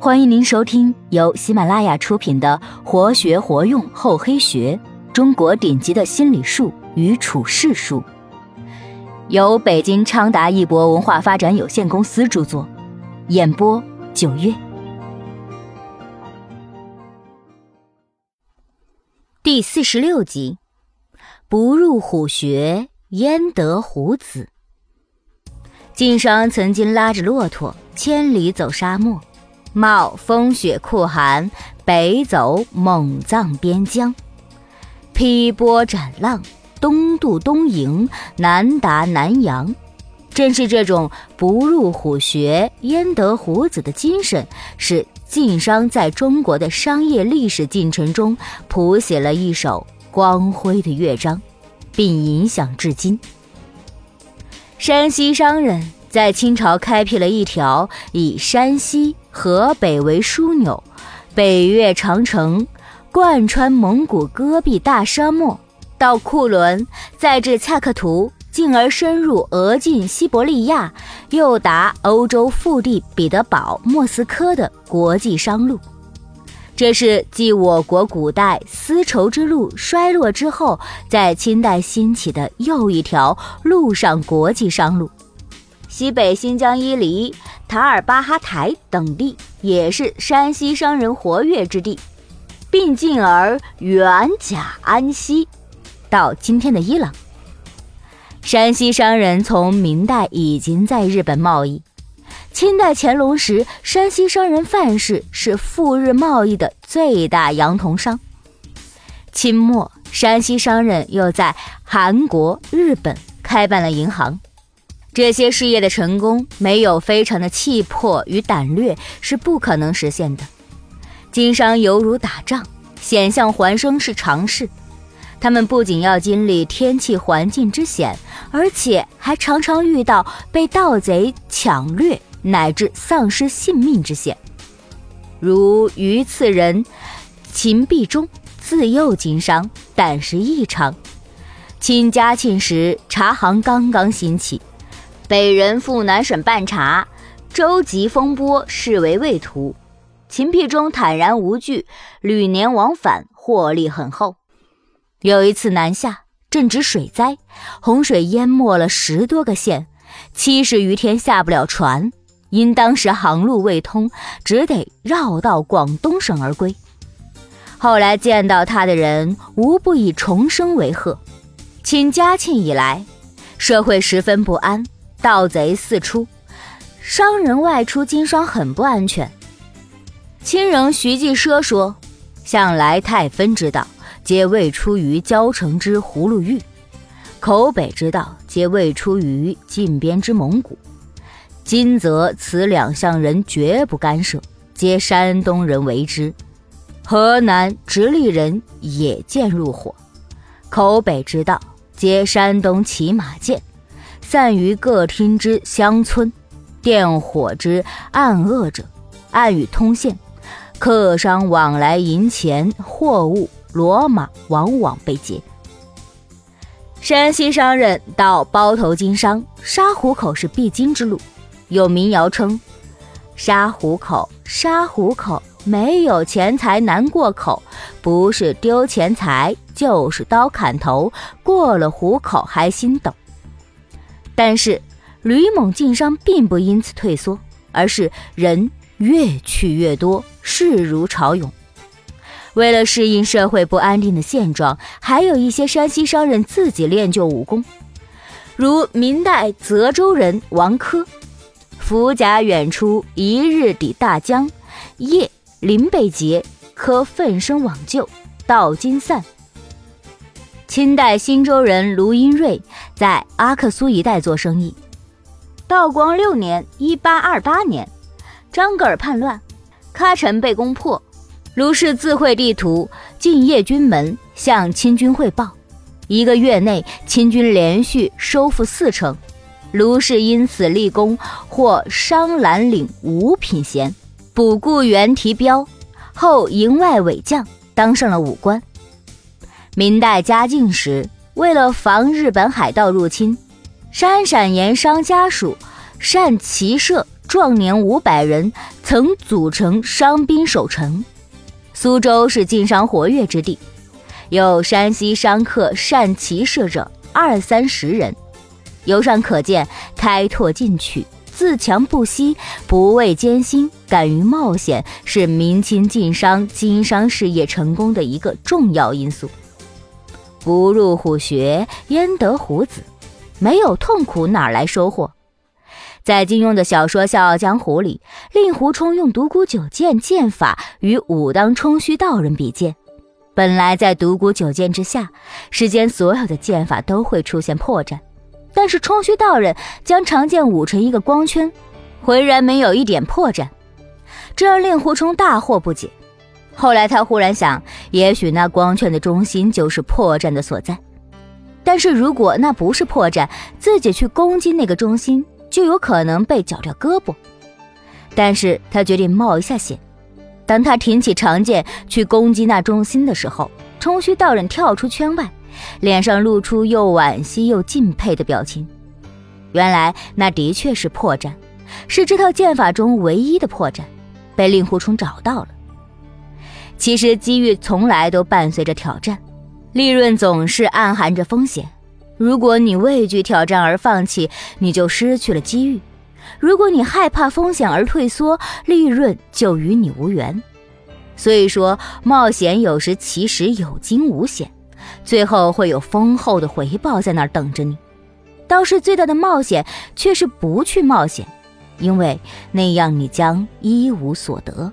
欢迎您收听由喜马拉雅出品的《活学活用厚黑学：中国顶级的心理术与处世术》，由北京昌达一博文化发展有限公司著作，演播九月。第四十六集：不入虎穴，焉得虎子？晋商曾经拉着骆驼千里走沙漠。冒风雪酷寒，北走蒙藏边疆，劈波斩浪，东渡东瀛，南达南洋。正是这种不入虎穴焉得虎子的精神，使晋商在中国的商业历史进程中谱写了一首光辉的乐章，并影响至今。山西商人。在清朝开辟了一条以山西、河北为枢纽，北越长城，贯穿蒙古戈壁大沙漠，到库伦，再至恰克图，进而深入俄境西伯利亚，又达欧洲腹地彼得堡、莫斯科的国际商路。这是继我国古代丝绸之路衰落之后，在清代兴起的又一条陆上国际商路。西北新疆伊犁、塔尔巴哈台等地也是山西商人活跃之地，并进而远甲安西，到今天的伊朗。山西商人从明代已经在日本贸易，清代乾隆时，山西商人范氏是赴日贸易的最大洋铜商。清末，山西商人又在韩国、日本开办了银行。这些事业的成功，没有非常的气魄与胆略是不可能实现的。经商犹如打仗，险象环生是常事。他们不仅要经历天气环境之险，而且还常常遇到被盗贼抢掠乃至丧失性命之险。如榆次人秦必忠，自幼经商，胆识异常。清嘉庆时，茶行刚刚兴起。北人赴南省办茶，舟楫风波，视为畏途。秦辟中坦然无惧，屡年往返，获利很厚。有一次南下，正值水灾，洪水淹没了十多个县，七十余天下不了船。因当时航路未通，只得绕道广东省而归。后来见到他的人，无不以重生为贺。清嘉庆以来，社会十分不安。盗贼四出，商人外出经商很不安全。亲人徐继奢说：“向来太分之道，皆未出于交城之葫芦峪；口北之道，皆未出于近边之蒙古。今则此两项人绝不干涉，皆山东人为之。河南直隶人也见入伙，口北之道，皆山东骑马剑。”散于各厅之乡村，电火之暗恶者，暗语通县，客商往来银钱货物骡马，往往被劫。山西商人到包头经商，沙湖口是必经之路。有民谣称：“沙湖口，沙湖口，没有钱财难过口，不是丢钱财，就是刀砍头。过了湖口还心抖。”但是，吕蒙进商并不因此退缩，而是人越去越多，势如潮涌。为了适应社会不安定的现状，还有一些山西商人自己练就武功，如明代泽州人王珂，伏甲远出，一日抵大江，夜临被劫，可奋身往救，道金散。清代新州人卢英瑞在阿克苏一带做生意。道光六年（一八二八年），张格尔叛乱，喀城被攻破。卢氏自绘地图，进谒军门，向清军汇报。一个月内，清军连续收复四城。卢氏因此立功，获商兰岭五品衔，补固原提标，后营外伪将，当上了武官。明代嘉靖时，为了防日本海盗入侵，山陕盐商家属善骑射壮年五百人曾组成商兵守城。苏州是晋商活跃之地，有山西商客善骑射者二三十人。由上可见，开拓进取、自强不息、不畏艰辛、敢于冒险，是明清晋商经商事业成功的一个重要因素。不入虎穴，焉得虎子？没有痛苦，哪来收获？在金庸的小说《笑傲江湖》里，令狐冲用独孤九剑剑法与武当冲虚道人比剑。本来在独孤九剑之下，世间所有的剑法都会出现破绽，但是冲虚道人将长剑舞成一个光圈，浑然没有一点破绽，这让令狐冲大惑不解。后来他忽然想，也许那光圈的中心就是破绽的所在。但是如果那不是破绽，自己去攻击那个中心。就有可能被绞掉胳膊，但是他决定冒一下险。当他挺起长剑去攻击那中心的时候，冲虚道人跳出圈外，脸上露出又惋惜又敬佩的表情。原来那的确是破绽，是这套剑法中唯一的破绽，被令狐冲找到了。其实机遇从来都伴随着挑战，利润总是暗含着风险。如果你畏惧挑战而放弃，你就失去了机遇；如果你害怕风险而退缩，利润就与你无缘。所以说，冒险有时其实有惊无险，最后会有丰厚的回报在那儿等着你。倒是最大的冒险却是不去冒险，因为那样你将一无所得。